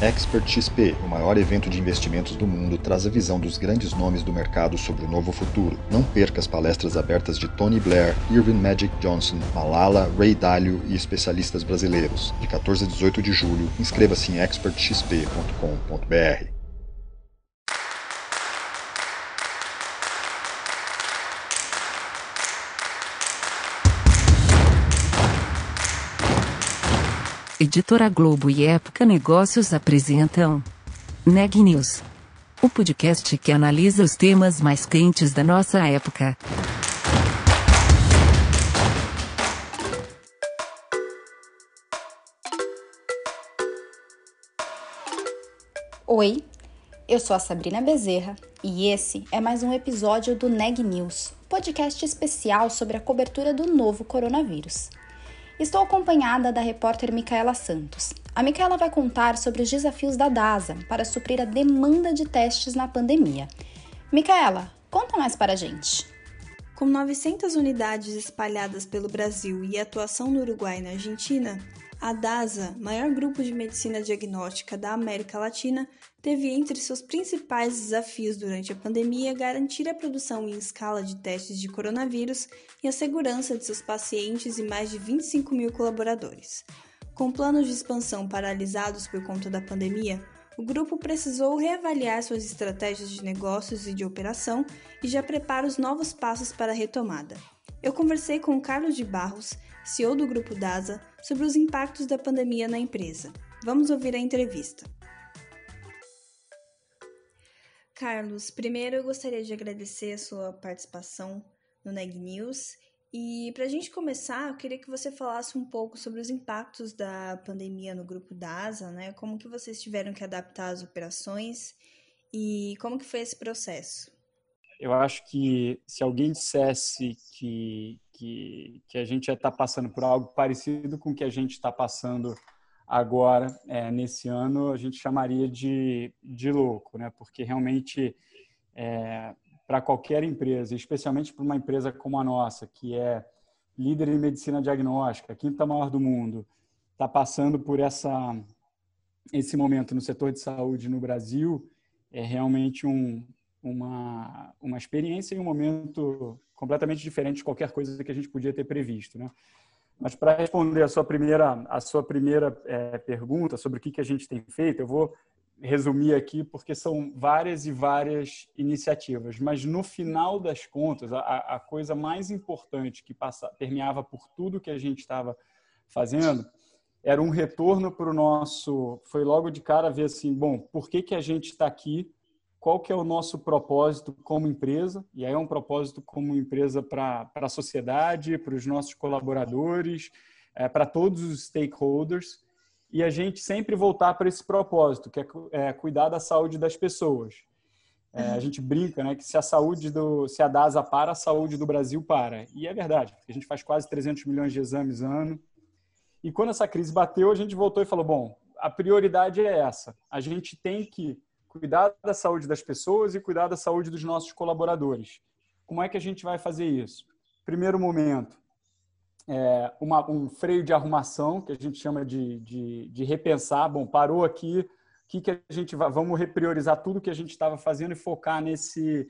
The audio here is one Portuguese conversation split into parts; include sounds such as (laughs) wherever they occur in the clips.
Expert XP, o maior evento de investimentos do mundo, traz a visão dos grandes nomes do mercado sobre o novo futuro. Não perca as palestras abertas de Tony Blair, Irving Magic Johnson, Malala, Ray Dalio e especialistas brasileiros. De 14 a 18 de julho, inscreva-se em expertxp.com.br. Editora Globo e Época Negócios apresentam Neg News, o podcast que analisa os temas mais quentes da nossa época. Oi, eu sou a Sabrina Bezerra e esse é mais um episódio do Neg News, podcast especial sobre a cobertura do novo coronavírus. Estou acompanhada da repórter Micaela Santos. A Micaela vai contar sobre os desafios da DASA para suprir a demanda de testes na pandemia. Micaela, conta mais para a gente. Com 900 unidades espalhadas pelo Brasil e atuação no Uruguai e na Argentina, a DASA, maior grupo de medicina diagnóstica da América Latina, teve entre seus principais desafios durante a pandemia garantir a produção em escala de testes de coronavírus e a segurança de seus pacientes e mais de 25 mil colaboradores. Com planos de expansão paralisados por conta da pandemia, o grupo precisou reavaliar suas estratégias de negócios e de operação e já prepara os novos passos para a retomada. Eu conversei com Carlos de Barros, CEO do Grupo DASA, sobre os impactos da pandemia na empresa. Vamos ouvir a entrevista. Carlos, primeiro eu gostaria de agradecer a sua participação no Neg News. E para a gente começar, eu queria que você falasse um pouco sobre os impactos da pandemia no grupo DASA, né? Como que vocês tiveram que adaptar as operações e como que foi esse processo? eu acho que se alguém dissesse que, que, que a gente já está passando por algo parecido com o que a gente está passando agora, é, nesse ano, a gente chamaria de, de louco, né? porque realmente, é, para qualquer empresa, especialmente para uma empresa como a nossa, que é líder em medicina diagnóstica, quinta maior do mundo, está passando por essa, esse momento no setor de saúde no Brasil, é realmente um, uma, uma experiência e um momento completamente diferente de qualquer coisa que a gente podia ter previsto, né? Mas para responder a sua primeira, a sua primeira é, pergunta sobre o que, que a gente tem feito, eu vou resumir aqui porque são várias e várias iniciativas. Mas no final das contas, a, a coisa mais importante que passa, permeava por tudo que a gente estava fazendo era um retorno para o nosso. Foi logo de cara ver assim, bom, por que, que a gente está aqui? Qual que é o nosso propósito como empresa, e aí é um propósito como empresa para a sociedade, para os nossos colaboradores, é, para todos os stakeholders, e a gente sempre voltar para esse propósito, que é, é, cuidar da saúde das pessoas. É, a gente brinca né, que se a saúde do, se a DASA para, a saúde do Brasil para. E é verdade, porque a gente faz quase 300 milhões de exames ano. E quando essa crise bateu, a gente voltou e falou, bom, a prioridade é essa. A gente tem que cuidar da saúde das pessoas e cuidar da saúde dos nossos colaboradores. Como é que a gente vai fazer isso? Primeiro momento, é uma, um freio de arrumação, que a gente chama de, de, de repensar. Bom, parou aqui, que, que a gente vai. Vamos repriorizar tudo que a gente estava fazendo e focar nesse,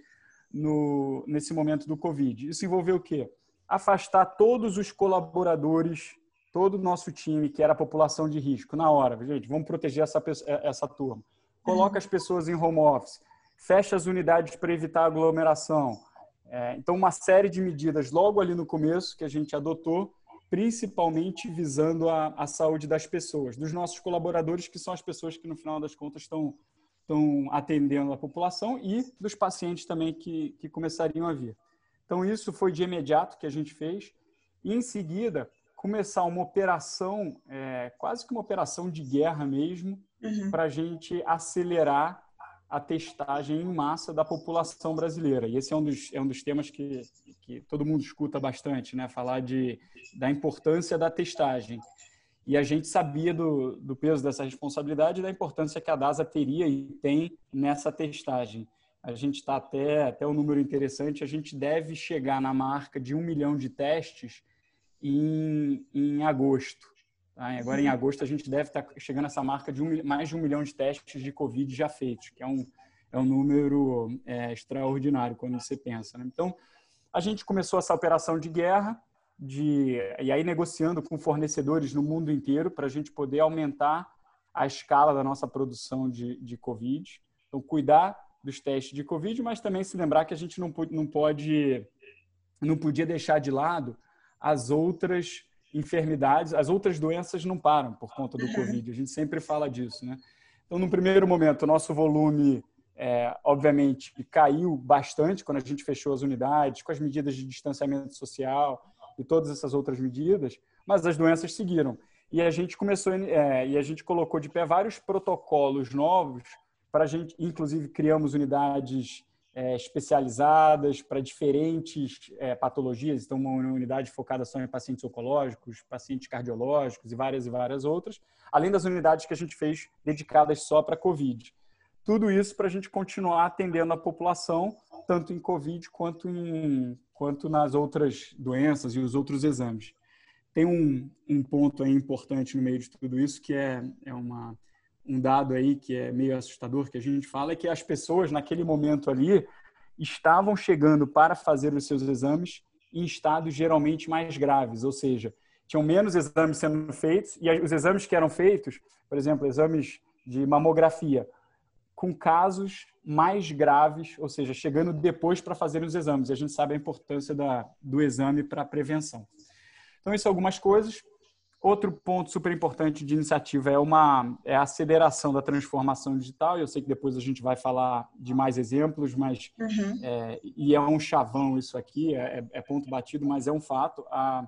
no, nesse momento do Covid. Isso envolveu o quê? Afastar todos os colaboradores, todo o nosso time, que era a população de risco, na hora. Gente, vamos proteger essa, essa turma coloca as pessoas em home office, fecha as unidades para evitar aglomeração. É, então, uma série de medidas logo ali no começo que a gente adotou, principalmente visando a, a saúde das pessoas, dos nossos colaboradores, que são as pessoas que, no final das contas, estão, estão atendendo a população e dos pacientes também que, que começariam a vir. Então, isso foi de imediato que a gente fez. E, em seguida, começar uma operação, é, quase que uma operação de guerra mesmo, uhum. para a gente acelerar a testagem em massa da população brasileira. E esse é um dos, é um dos temas que, que todo mundo escuta bastante, né? falar de, da importância da testagem. E a gente sabia do, do peso dessa responsabilidade e da importância que a DASA teria e tem nessa testagem. A gente está até, até um número interessante, a gente deve chegar na marca de um milhão de testes em, em agosto. Tá? Agora, em agosto, a gente deve estar chegando a essa marca de um, mais de um milhão de testes de Covid já feitos, que é um, é um número é, extraordinário quando você pensa. Né? Então, a gente começou essa operação de guerra, de, e aí negociando com fornecedores no mundo inteiro para a gente poder aumentar a escala da nossa produção de, de Covid. Então, cuidar dos testes de Covid, mas também se lembrar que a gente não, não pode, não podia deixar de lado as outras enfermidades, as outras doenças não param por conta do Covid. A gente sempre fala disso, né? Então, no primeiro momento, o nosso volume, é, obviamente, caiu bastante quando a gente fechou as unidades, com as medidas de distanciamento social e todas essas outras medidas, mas as doenças seguiram. E a gente começou, é, e a gente colocou de pé vários protocolos novos para a gente, inclusive, criamos unidades é, especializadas para diferentes é, patologias. Então, uma unidade focada só em pacientes oncológicos, pacientes cardiológicos e várias e várias outras, além das unidades que a gente fez dedicadas só para COVID. Tudo isso para a gente continuar atendendo a população, tanto em COVID quanto, em, quanto nas outras doenças e os outros exames. Tem um, um ponto aí importante no meio de tudo isso, que é, é uma um dado aí que é meio assustador que a gente fala é que as pessoas naquele momento ali estavam chegando para fazer os seus exames em estados geralmente mais graves, ou seja, tinham menos exames sendo feitos e os exames que eram feitos, por exemplo, exames de mamografia, com casos mais graves, ou seja, chegando depois para fazer os exames. E a gente sabe a importância da, do exame para a prevenção. Então, isso são algumas coisas. Outro ponto super importante de iniciativa é uma é a aceleração da transformação digital. Eu sei que depois a gente vai falar de mais exemplos, mas uhum. é, e é um chavão isso aqui, é, é, ponto batido, mas é um fato. A,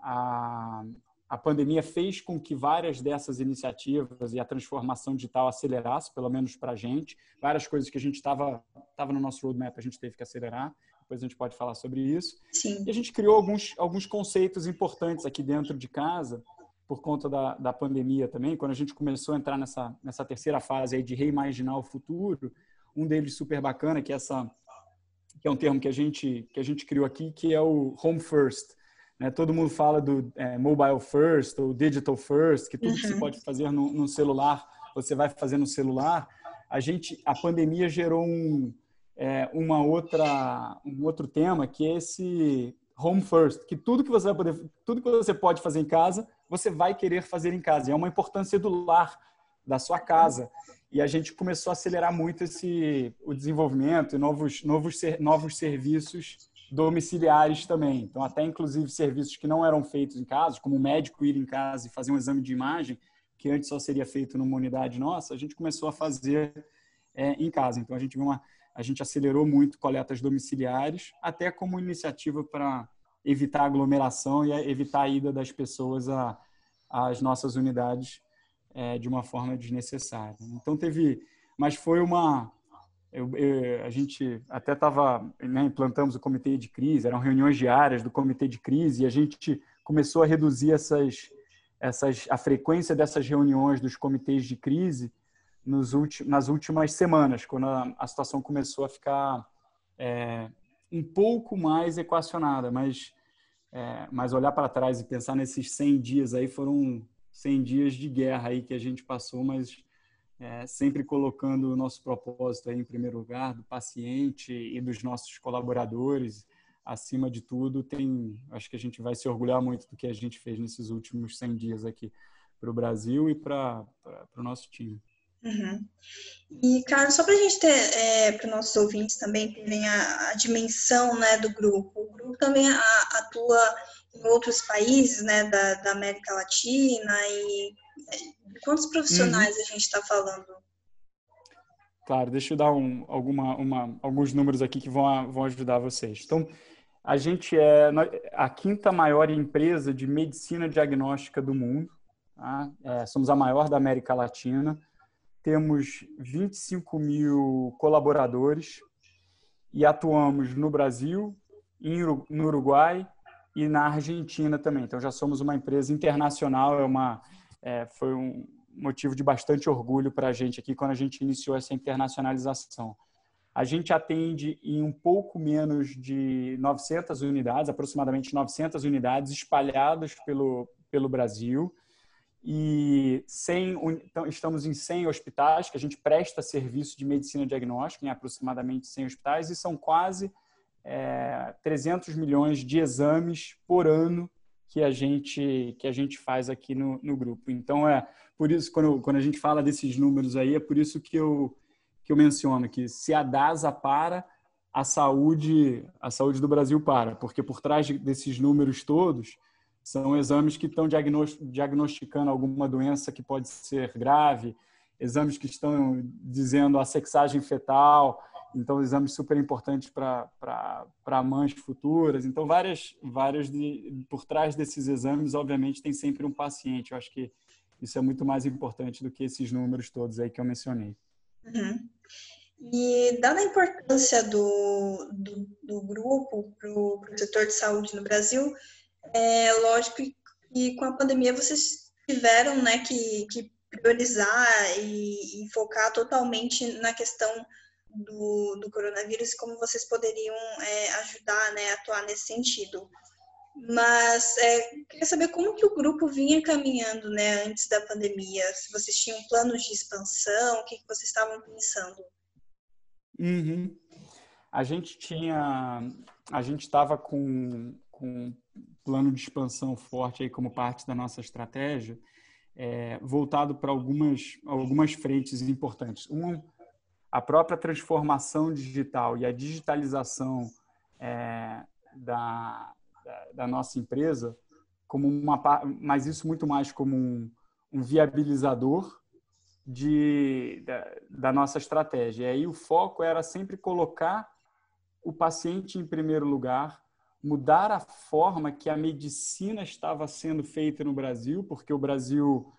a, a pandemia fez com que várias dessas iniciativas e a transformação digital acelerasse, pelo menos para a gente. Várias coisas que a gente estava estava no nosso roadmap a gente teve que acelerar depois a gente pode falar sobre isso. Sim. E a gente criou alguns, alguns conceitos importantes aqui dentro de casa, por conta da, da pandemia também, quando a gente começou a entrar nessa, nessa terceira fase aí de reimaginar o futuro, um deles super bacana, que é essa que é um termo que a gente que a gente criou aqui, que é o home first. Né? Todo mundo fala do é, mobile first ou digital first, que tudo uhum. que você pode fazer no, no celular você vai fazer no celular. A gente, a pandemia gerou um, é, uma outra, um outro tema que é esse home first, que tudo que você vai poder, tudo que você pode fazer em casa, você vai querer fazer em casa. E é uma importância do lar, da sua casa. E a gente começou a acelerar muito esse o desenvolvimento e novos novos novos serviços domiciliares também. Então até inclusive serviços que não eram feitos em casa, como o médico ir em casa e fazer um exame de imagem, que antes só seria feito numa unidade nossa, a gente começou a fazer é, em casa. Então a gente viu uma a gente acelerou muito coletas domiciliares, até como iniciativa para evitar aglomeração e evitar a ida das pessoas às nossas unidades é, de uma forma desnecessária. Então teve, mas foi uma, eu, eu, a gente até estava, né, implantamos o comitê de crise, eram reuniões diárias do comitê de crise e a gente começou a reduzir essas, essas, a frequência dessas reuniões dos comitês de crise últimos, nas últimas semanas, quando a, a situação começou a ficar é, um pouco mais equacionada, mas, é, mas olhar para trás e pensar nesses 100 dias aí foram 100 dias de guerra aí que a gente passou, mas é, sempre colocando o nosso propósito aí em primeiro lugar, do paciente e dos nossos colaboradores, acima de tudo, tem, acho que a gente vai se orgulhar muito do que a gente fez nesses últimos 100 dias aqui para o Brasil e para o nosso time. Uhum. E, Carlos, só para a gente ter, é, para os nossos ouvintes também terem a, a, dimensão né, do grupo, o grupo também a, atua em outros países né, da, da América Latina e é, quantos profissionais uhum. a gente está falando? Claro, deixa eu dar um, alguma, uma, alguns números aqui que vão, vão ajudar vocês. Então, a gente é a quinta maior empresa de medicina diagnóstica do mundo. Tá? É, somos a maior da América Latina temos 25 mil colaboradores e atuamos no Brasil, no Uruguai e na Argentina também. Então já somos uma empresa internacional, é uma, é, foi um motivo de bastante orgulho para a gente aqui quando a gente iniciou essa internacionalização. A gente atende em um pouco menos de 900 unidades, aproximadamente 900 unidades espalhadas pelo, pelo Brasil. E 100, então, estamos em 100 hospitais que a gente presta serviço de medicina diagnóstica em aproximadamente 100 hospitais e são quase é, 300 milhões de exames por ano que a gente que a gente faz aqui no, no grupo. Então é por isso quando, quando a gente fala desses números aí é por isso que eu que eu menciono que se a DASA para a saúde a saúde do Brasil para, porque por trás desses números todos são exames que estão diagnosticando alguma doença que pode ser grave, exames que estão dizendo a sexagem fetal, então exames super importantes para mães futuras. Então, várias, várias de, por trás desses exames, obviamente, tem sempre um paciente. Eu acho que isso é muito mais importante do que esses números todos aí que eu mencionei. Uhum. E dada a importância do, do, do grupo para o setor de saúde no Brasil, é lógico que com a pandemia vocês tiveram né, que, que priorizar e, e, focar totalmente na questão do, do coronavírus como vocês poderiam é, ajudar, né, atuar nesse sentido. Mas é, queria saber como que o grupo vinha caminhando né, antes da pandemia, se vocês tinham planos de expansão, o que, que vocês estavam pensando. Uhum. A gente tinha, a gente estava com, com plano de expansão forte aí como parte da nossa estratégia, é, voltado para algumas, algumas frentes importantes. Um, a própria transformação digital e a digitalização é, da, da, da, nossa empresa, como uma, mas isso muito mais como um, um viabilizador de, da, da nossa estratégia. E aí o foco era sempre colocar o paciente em primeiro lugar, mudar a forma que a medicina estava sendo feita no Brasil, porque o Brasil,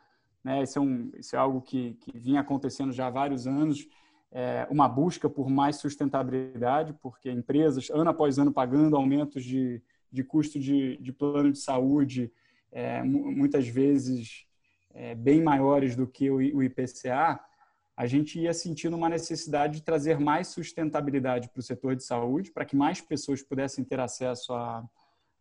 né, isso, é um, isso é algo que, que vinha acontecendo já há vários anos, é, uma busca por mais sustentabilidade, porque empresas, ano após ano, pagando aumentos de, de custo de, de plano de saúde, é, muitas vezes é, bem maiores do que o, o IPCA, a gente ia sentindo uma necessidade de trazer mais sustentabilidade para o setor de saúde, para que mais pessoas pudessem ter acesso a,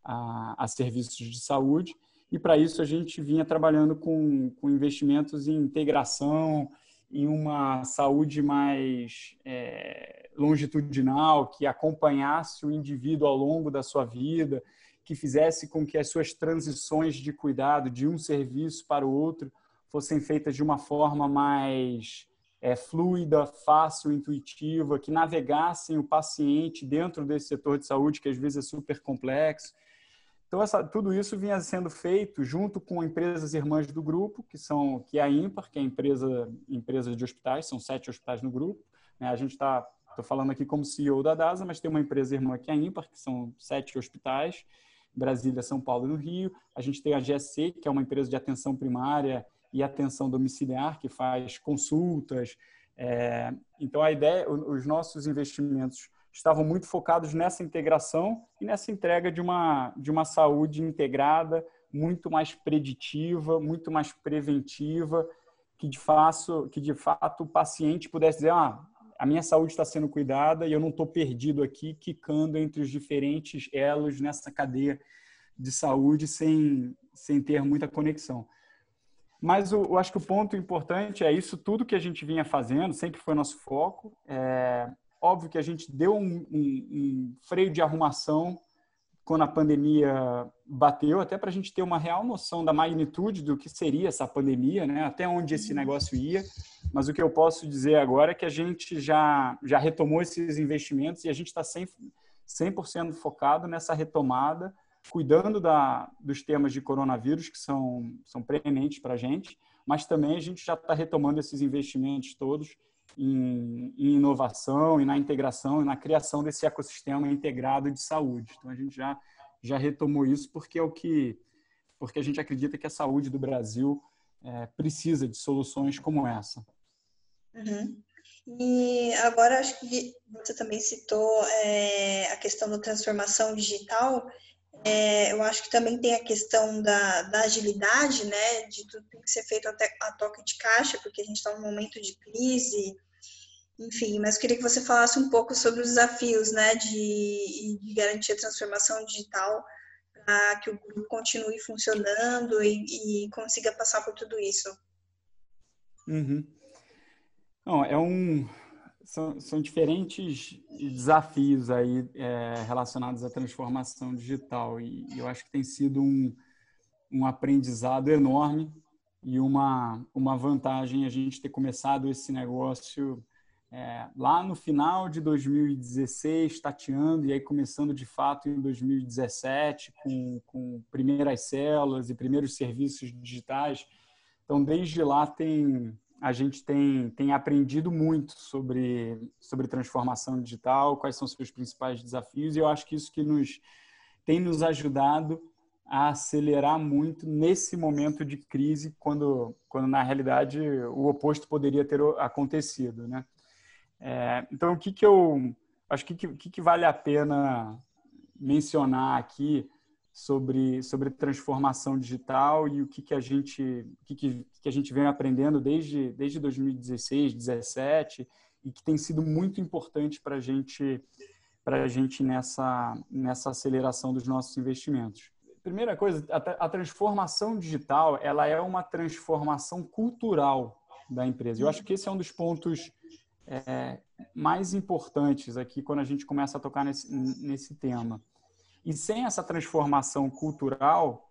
a, a serviços de saúde. E para isso a gente vinha trabalhando com, com investimentos em integração, em uma saúde mais é, longitudinal, que acompanhasse o indivíduo ao longo da sua vida, que fizesse com que as suas transições de cuidado de um serviço para o outro fossem feitas de uma forma mais é, fluida, fácil, intuitiva, que navegassem o paciente dentro desse setor de saúde, que às vezes é super complexo. Então, essa, tudo isso vinha sendo feito junto com empresas irmãs do grupo, que são que é a Impar, que é a empresa, empresa de hospitais, são sete hospitais no grupo. Né? A gente está, estou falando aqui como CEO da DASA, mas tem uma empresa irmã que é a Impar, que são sete hospitais, Brasília, São Paulo e no Rio. A gente tem a GSC, que é uma empresa de atenção primária e atenção domiciliar, que faz consultas. É, então, a ideia, os nossos investimentos estavam muito focados nessa integração e nessa entrega de uma, de uma saúde integrada, muito mais preditiva, muito mais preventiva, que de, fato, que de fato o paciente pudesse dizer: ah, a minha saúde está sendo cuidada e eu não estou perdido aqui, quicando entre os diferentes elos nessa cadeia de saúde sem, sem ter muita conexão. Mas eu, eu, acho que o ponto importante é isso tudo que a gente vinha fazendo, sempre foi nosso foco. É, óbvio que a gente deu um, um, um freio de arrumação quando a pandemia bateu, até para a gente ter uma real noção da magnitude do que seria essa pandemia, né? até onde esse negócio ia. Mas o que eu posso dizer agora é que a gente já, já retomou esses investimentos e a gente está 100%, 100 focado nessa retomada cuidando da, dos temas de coronavírus, que são, são preeminentes para a gente, mas também a gente já está retomando esses investimentos todos em, em, inovação e na integração e na criação desse ecossistema integrado de saúde. Então, a gente já, já retomou isso porque é o que porque a gente acredita que a saúde do Brasil é, precisa de soluções como essa. Uhum. E agora acho que você também citou é, a questão da transformação digital é, eu acho que também tem a questão da, da, agilidade, né? De tudo tem que ser feito até a toque de caixa, porque a gente está num momento de crise, enfim. Mas queria que você falasse um pouco sobre os desafios, né? De, de garantir a transformação digital para que o grupo continue funcionando e, e, consiga passar por tudo isso? Uhum. Não, é um são, são diferentes desafios aí é, relacionados à transformação digital e, e eu acho que tem sido um, um aprendizado enorme e uma, uma vantagem a gente ter começado esse negócio é, lá no final de 2016, tateando, e aí começando de fato em 2017, com, com primeiras células e primeiros serviços digitais. Então, desde lá, tem, a gente tem, tem aprendido muito sobre, sobre transformação digital, quais são os seus principais desafios, e eu acho que isso que nos tem nos ajudado a acelerar muito nesse momento de crise, quando, quando na realidade o oposto poderia ter acontecido, né? É, então, o que que eu acho que, que que vale a pena mencionar aqui sobre sobre transformação digital e o que que a gente que, que, que a gente vem aprendendo desde desde 2016, 2017 e que tem sido muito importante para a gente para a gente nessa nessa aceleração dos nossos investimentos primeira coisa, a, a, transformação digital ela é uma transformação cultural da empresa. Eu acho que esse é um dos pontos é, mais importantes aqui quando a gente começa a tocar nesse, nesse tema. E sem essa transformação cultural,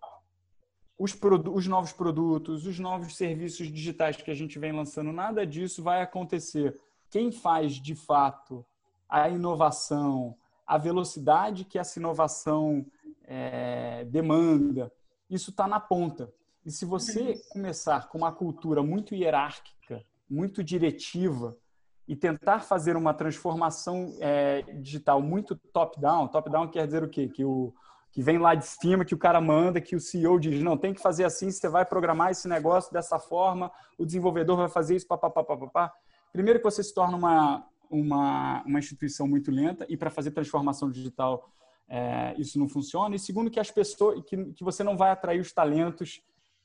os, os novos produtos, os novos serviços digitais que a gente vem lançando, nada disso vai acontecer. Quem faz de fato a inovação, a velocidade que essa inovação é, demanda, isso está na ponta. E se você começar com uma cultura muito hierárquica, muito diretiva, e tentar fazer uma transformação é, digital muito top-down, top-down quer dizer o quê? Que, o, que vem lá de cima, que o cara manda, que o CEO diz, não, tem que fazer assim, você vai programar esse negócio dessa forma, o desenvolvedor vai fazer isso, papapá, papapá. Primeiro que você se torna uma, uma, uma instituição muito lenta, e para fazer transformação digital é, isso não funciona. E segundo, que as pessoas, que, que você não vai atrair os talentos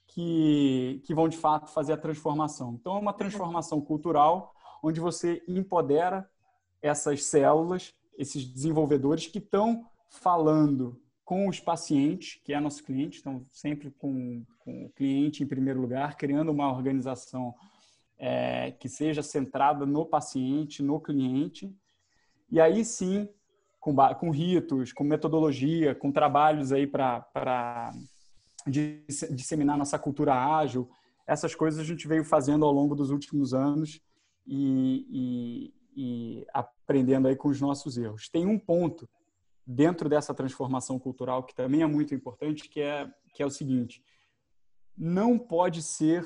que, que vão de fato fazer a transformação. Então, é uma transformação cultural onde você empodera essas células, esses desenvolvedores que estão falando com os pacientes, que é nosso cliente, estão sempre com, com o cliente em primeiro lugar, criando uma organização é, que seja centrada no paciente, no cliente. E aí sim com, com ritos, com metodologia, com trabalhos aí para disseminar nossa cultura ágil. Essas coisas a gente veio fazendo ao longo dos últimos anos e, e, e aprendendo aí com os nossos erros. Tem um ponto dentro dessa transformação cultural que também é muito importante, que é, que é o seguinte: não pode ser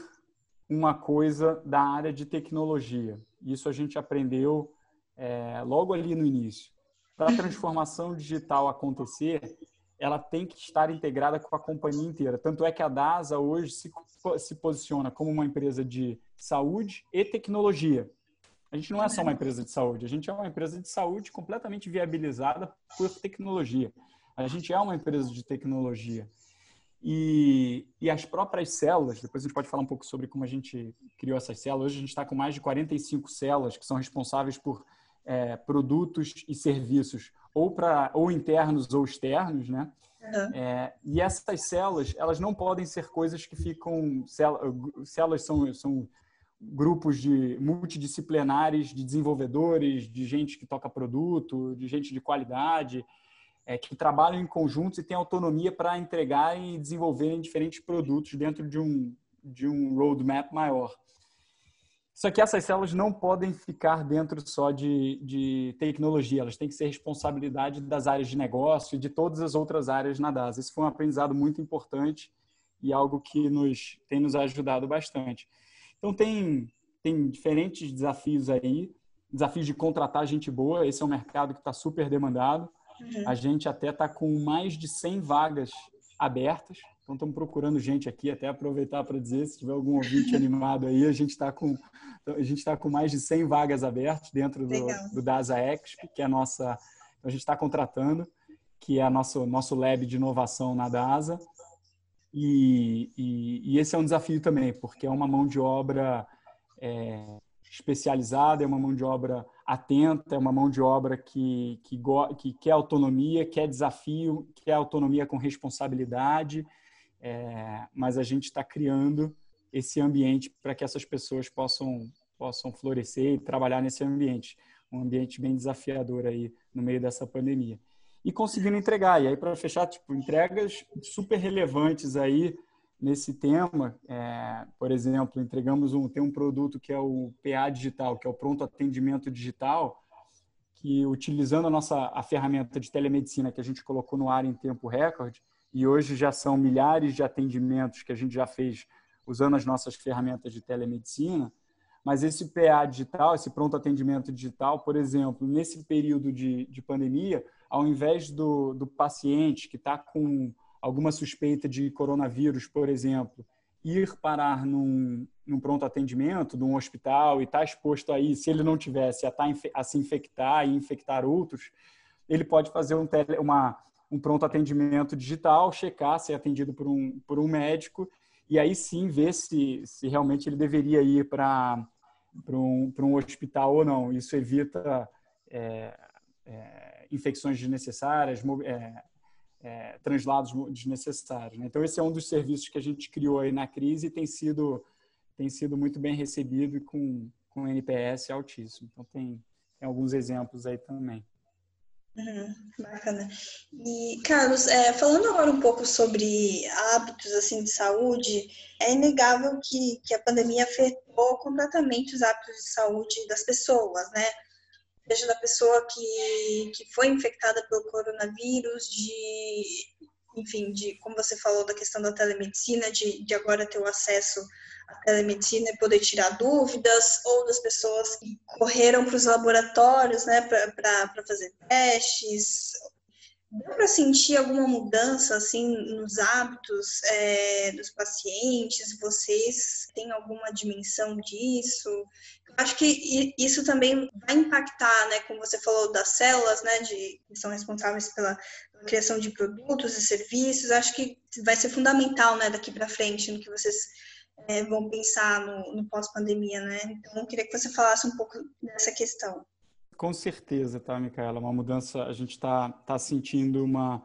uma coisa da área de tecnologia. Isso a gente aprendeu é, logo ali no início para a transformação digital acontecer, ela tem que estar integrada com a companhia inteira. Tanto é que a DASA hoje se, se posiciona como uma empresa de saúde e tecnologia. A gente não é só uma empresa de saúde, a gente é uma empresa de saúde completamente viabilizada por tecnologia. A gente é uma empresa de tecnologia. E, e, as próprias células, depois a gente pode falar um pouco sobre como a gente criou essas células. Hoje a gente está com mais de 45 células que são responsáveis por é, produtos e serviços ou para ou internos ou externos, né? Uhum. É, e essas células, elas não podem ser coisas que ficam células são, são grupos de multidisciplinares de desenvolvedores, de gente que toca produto, de gente de qualidade, é, que trabalham em conjuntos e têm autonomia para entregar e desenvolver diferentes produtos dentro de um de um roadmap maior. Só que essas células não podem ficar dentro só de, de tecnologia, elas têm que ser responsabilidade das áreas de negócio e de todas as outras áreas na DAS. Esse foi um aprendizado muito importante e algo que nos tem nos ajudado bastante. Então, tem, tem diferentes desafios aí, desafios de contratar gente boa, esse é um mercado que está super demandado. Uhum. A gente até está com mais de 100 vagas abertas, então, estamos procurando gente aqui, até aproveitar para dizer, se tiver algum ouvinte (laughs) animado aí, a gente está com, a gente está com mais de 100 vagas abertas dentro do, do DASA Exp, que é a nossa, a gente está contratando, que é a nosso, nosso lab de inovação na DASA. E, e, e, esse é um desafio também, porque é uma mão de obra é, especializada, é uma mão de obra atenta, é uma mão de obra que, que, que quer autonomia, quer desafio, quer autonomia com responsabilidade, é, mas a gente está criando esse ambiente para que essas pessoas possam, possam florescer e trabalhar nesse ambiente, um ambiente bem desafiador aí no meio dessa pandemia. E conseguindo entregar. E aí, para fechar, tipo, entregas super relevantes aí nesse tema. É, por exemplo, entregamos um, tem um produto que é o PA digital, que é o pronto atendimento digital, que utilizando a nossa a ferramenta de telemedicina que a gente colocou no ar em tempo recorde, e hoje já são milhares de atendimentos que a gente já fez usando as nossas ferramentas de telemedicina, mas esse PA digital, esse pronto atendimento digital, por exemplo, nesse período de, de pandemia, ao invés do, do paciente que está com alguma suspeita de coronavírus, por exemplo, ir parar num, num pronto atendimento de um hospital e estar tá exposto aí, se ele não tivesse a, tá, a se infectar e infectar outros, ele pode fazer um, tele, uma, um pronto atendimento digital, checar, ser atendido por um, por um médico e aí sim ver se, se realmente ele deveria ir para um, um hospital ou não. Isso evita é, é, infecções desnecessárias, é, é, translados desnecessários. Né? Então, esse é um dos serviços que a gente criou aí na crise e tem sido, tem sido muito bem recebido e com, com NPS altíssimo. Então, tem, tem alguns exemplos aí também. Uhum, bacana. E, Carlos, é, falando agora um pouco sobre hábitos assim de saúde, é inegável que, que a pandemia afetou completamente os hábitos de saúde das pessoas, né? seja da pessoa que, que foi infectada pelo coronavírus, de, enfim, de, como você falou, da questão da telemedicina, de, de agora ter o acesso à telemedicina e poder tirar dúvidas, ou das pessoas que correram para os laboratórios, né, para fazer testes, Deu para sentir alguma mudança assim nos hábitos é, dos pacientes? Vocês têm alguma dimensão disso? Eu acho que isso também vai impactar, né? Como você falou das células, né? De, que são responsáveis pela, criação de produtos e serviços. Acho que vai ser fundamental, né? Daqui para frente, no que vocês é, vão pensar no, no pós-pandemia, né? Então, eu queria que você falasse um pouco dessa questão. Com certeza, tá, Micaela? Uma mudança, a gente está tá sentindo uma,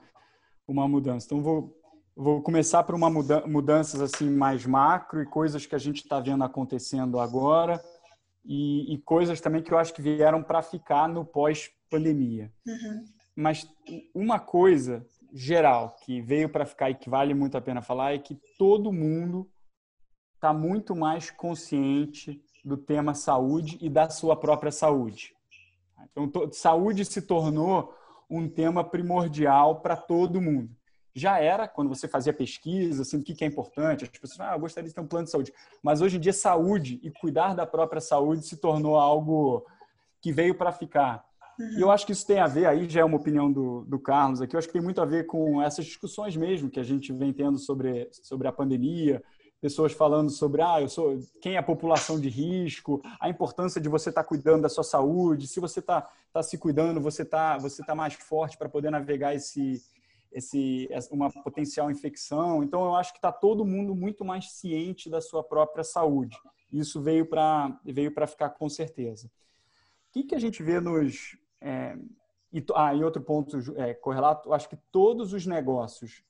uma mudança. Então, vou, vou começar por uma muda, mudanças assim mais macro e coisas que a gente está vendo acontecendo agora e, e, coisas também que eu acho que vieram para ficar no pós-pandemia. Uhum. Mas uma coisa geral que veio para ficar e que vale muito a pena falar é que todo mundo está muito mais consciente do tema saúde e da sua própria saúde. Então, saúde se tornou um tema primordial para todo mundo. Já era quando você fazia pesquisa, assim, o que é importante, as pessoas, ah, eu gostaria de ter um plano de saúde. Mas hoje em dia, saúde e cuidar da própria saúde se tornou algo que veio para ficar. E eu acho que isso tem a ver, aí já é uma opinião do, do Carlos aqui, eu acho que tem muito a ver com essas discussões mesmo que a gente vem tendo sobre, sobre a pandemia, pessoas falando sobre ah, eu sou quem é a população de risco, a importância de você estar tá cuidando da sua saúde, se você está tá se cuidando, você está você tá mais forte para poder navegar esse esse uma potencial infecção. Então eu acho que está todo mundo muito mais ciente da sua própria saúde. Isso veio para veio para ficar com certeza. O que, que a gente vê nos é, e, ah, e outro ponto é, correlato, acho que todos os negócios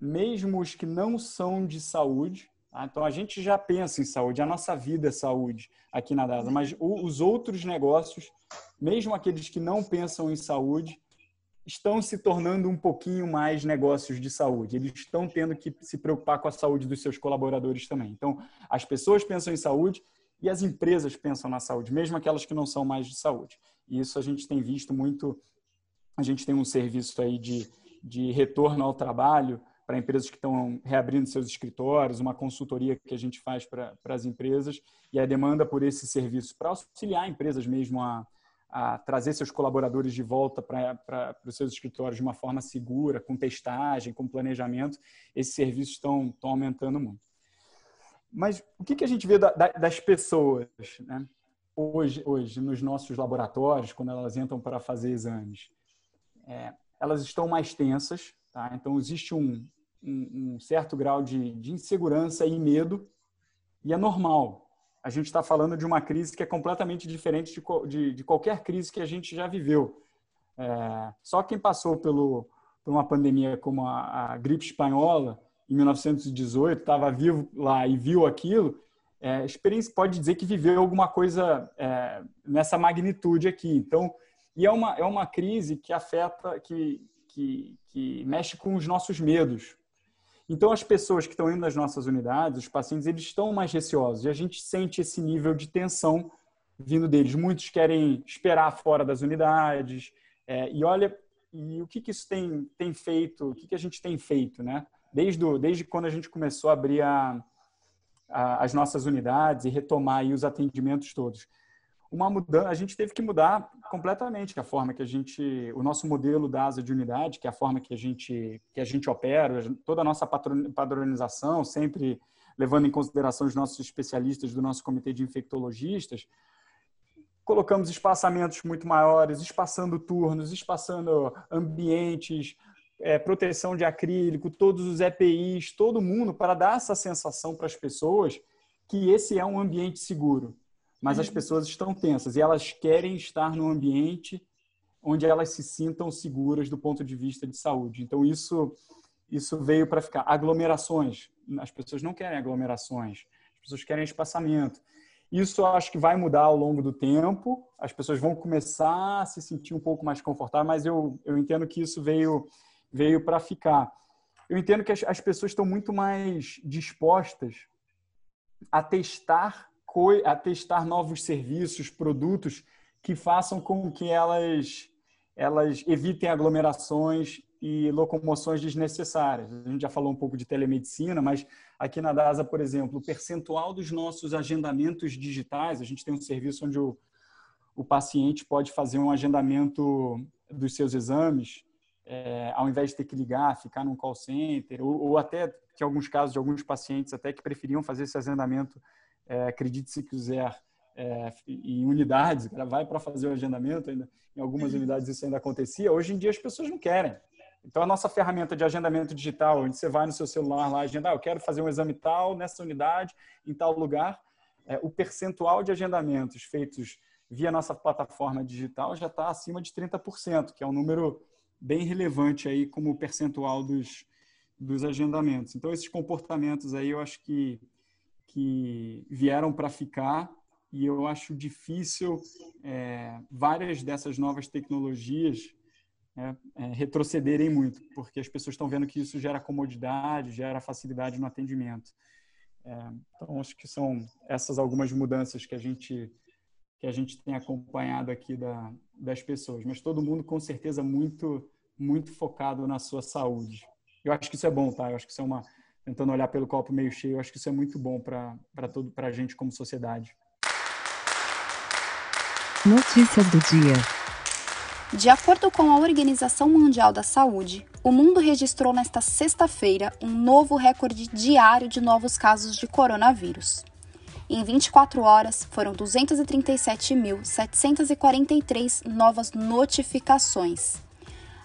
mesmo os que não são de saúde. Tá? Então, a gente já pensa em saúde, a nossa vida é saúde aqui na DASA, mas os outros negócios, mesmo aqueles que não pensam em saúde, estão se tornando um pouquinho mais negócios de saúde. Eles estão tendo que se preocupar com a saúde dos seus colaboradores também. Então, as pessoas pensam em saúde e as empresas pensam na saúde, mesmo aquelas que não são mais de saúde. E isso a gente tem visto muito. A gente tem um serviço aí de, de retorno ao trabalho para empresas que estão reabrindo seus escritórios, uma consultoria que a gente faz para, as empresas e a demanda por esse serviço para auxiliar empresas mesmo a, a trazer seus colaboradores de volta para, os seus escritórios de uma forma segura, com testagem, com planejamento, esses serviços estão aumentando muito. Mas o que, que a gente vê da, da, das pessoas né? hoje, hoje nos nossos laboratórios, quando elas entram para fazer exames? É, elas estão mais tensas, tá? então existe um, um, um certo grau de, de insegurança e medo, e é normal. a gente está falando de uma crise que é completamente diferente de, de, de qualquer crise que a gente já viveu. É, só quem passou pelo, por uma pandemia como a, a gripe espanhola em 1918, estava vivo lá e viu aquilo, é, experiência pode dizer que viveu alguma coisa é, nessa magnitude aqui. Então, e é uma, é uma crise que afeta, que, que, que mexe com os nossos medos, então, as pessoas que estão indo nas nossas unidades, os pacientes, eles estão mais receosos e a gente sente esse nível de tensão vindo deles. Muitos querem esperar fora das unidades. É, e olha, e o que, que isso tem, tem feito, o que, que a gente tem feito, né? Desde, do, desde quando a gente começou a abrir a, a, as nossas unidades e retomar os atendimentos todos uma mudança, a gente teve que mudar completamente a forma que a gente, o nosso modelo da asa de unidade, que é a forma que a gente, que a gente opera, toda a nossa padronização, sempre levando em consideração os nossos especialistas do nosso comitê de infectologistas, colocamos espaçamentos muito maiores, espaçando turnos, espaçando ambientes, é, proteção de acrílico, todos os EPIs, todo mundo, para dar essa sensação para as pessoas que esse é um ambiente seguro mas as uhum. pessoas estão tensas e elas querem estar num ambiente onde elas se sintam seguras do ponto de vista de saúde. Então isso isso veio para ficar. Aglomerações, as pessoas não querem aglomerações, as pessoas querem espaçamento. Isso eu acho que vai mudar ao longo do tempo, as pessoas vão começar a se sentir um pouco mais confortáveis, mas eu, eu entendo que isso veio, veio para ficar. Eu entendo que as, as pessoas estão muito mais dispostas a testar a testar novos serviços, produtos que façam com que elas, elas evitem aglomerações e locomoções desnecessárias. A gente já falou um pouco de telemedicina, mas aqui na DASA, por exemplo, o percentual dos nossos agendamentos digitais, a gente tem um serviço onde o, o paciente pode fazer um agendamento dos seus exames, é, ao invés de ter que ligar, ficar num call center, ou, ou até que alguns casos de alguns pacientes até que preferiam fazer esse agendamento é, acredite se quiser, é, em unidades, vai para fazer o agendamento, ainda, em algumas unidades isso ainda acontecia, hoje em dia as pessoas não querem. Então, a nossa ferramenta de agendamento digital, onde você vai no seu celular lá, agendar, eu quero fazer um exame tal, nessa unidade, em tal lugar, é, o percentual de agendamentos feitos via nossa plataforma digital já está acima de 30%, que é um número bem relevante aí como percentual dos, dos agendamentos. Então, esses comportamentos aí eu acho que que vieram para ficar e eu acho difícil é, várias dessas novas tecnologias é, é, retrocederem muito, porque as pessoas estão vendo que isso gera comodidade, gera facilidade no atendimento. É, então, acho que são essas algumas mudanças que a gente que a gente tem acompanhado aqui da, das pessoas, mas todo mundo com certeza muito muito focado na sua saúde. Eu acho que isso é bom, tá? Eu acho que isso é uma tentando olhar pelo copo meio cheio. Eu acho que isso é muito bom para todo para a gente como sociedade. Notícias do dia. De acordo com a Organização Mundial da Saúde, o mundo registrou nesta sexta-feira um novo recorde diário de novos casos de coronavírus. Em 24 horas, foram 237.743 novas notificações.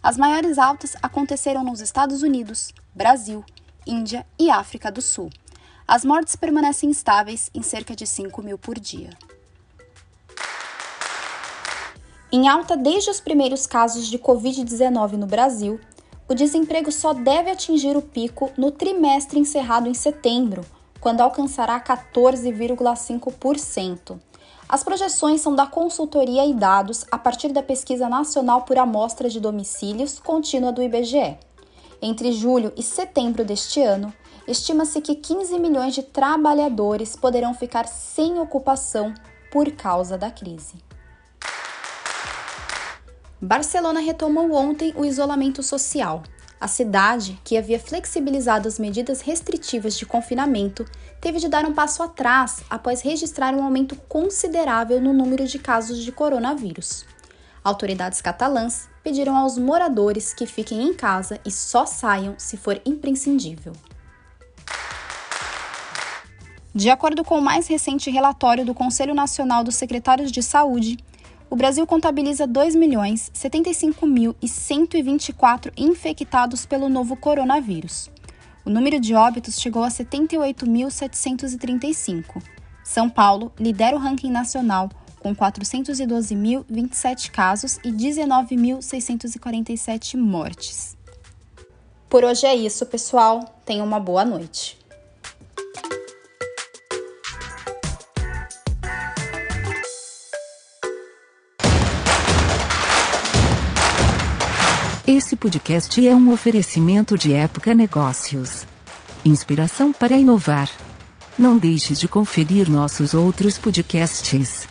As maiores altas aconteceram nos Estados Unidos, Brasil, Índia e África do Sul. As mortes permanecem estáveis em cerca de 5 mil por dia. Em alta desde os primeiros casos de Covid-19 no Brasil, o desemprego só deve atingir o pico no trimestre encerrado em setembro, quando alcançará 14,5%. As projeções são da consultoria e dados a partir da Pesquisa Nacional por Amostra de Domicílios contínua do IBGE. Entre julho e setembro deste ano, estima-se que 15 milhões de trabalhadores poderão ficar sem ocupação por causa da crise. Barcelona retomou ontem o isolamento social. A cidade, que havia flexibilizado as medidas restritivas de confinamento, teve de dar um passo atrás após registrar um aumento considerável no número de casos de coronavírus. Autoridades catalãs pediram aos moradores que fiquem em casa e só saiam se for imprescindível. De acordo com o mais recente relatório do Conselho Nacional dos Secretários de Saúde, o Brasil contabiliza 2.075.124 infectados pelo novo coronavírus. O número de óbitos chegou a 78.735, São Paulo lidera o ranking nacional com 412.027 casos e 19.647 mortes. Por hoje é isso, pessoal. Tenham uma boa noite. Esse podcast é um oferecimento de Época Negócios. Inspiração para inovar. Não deixe de conferir nossos outros podcasts.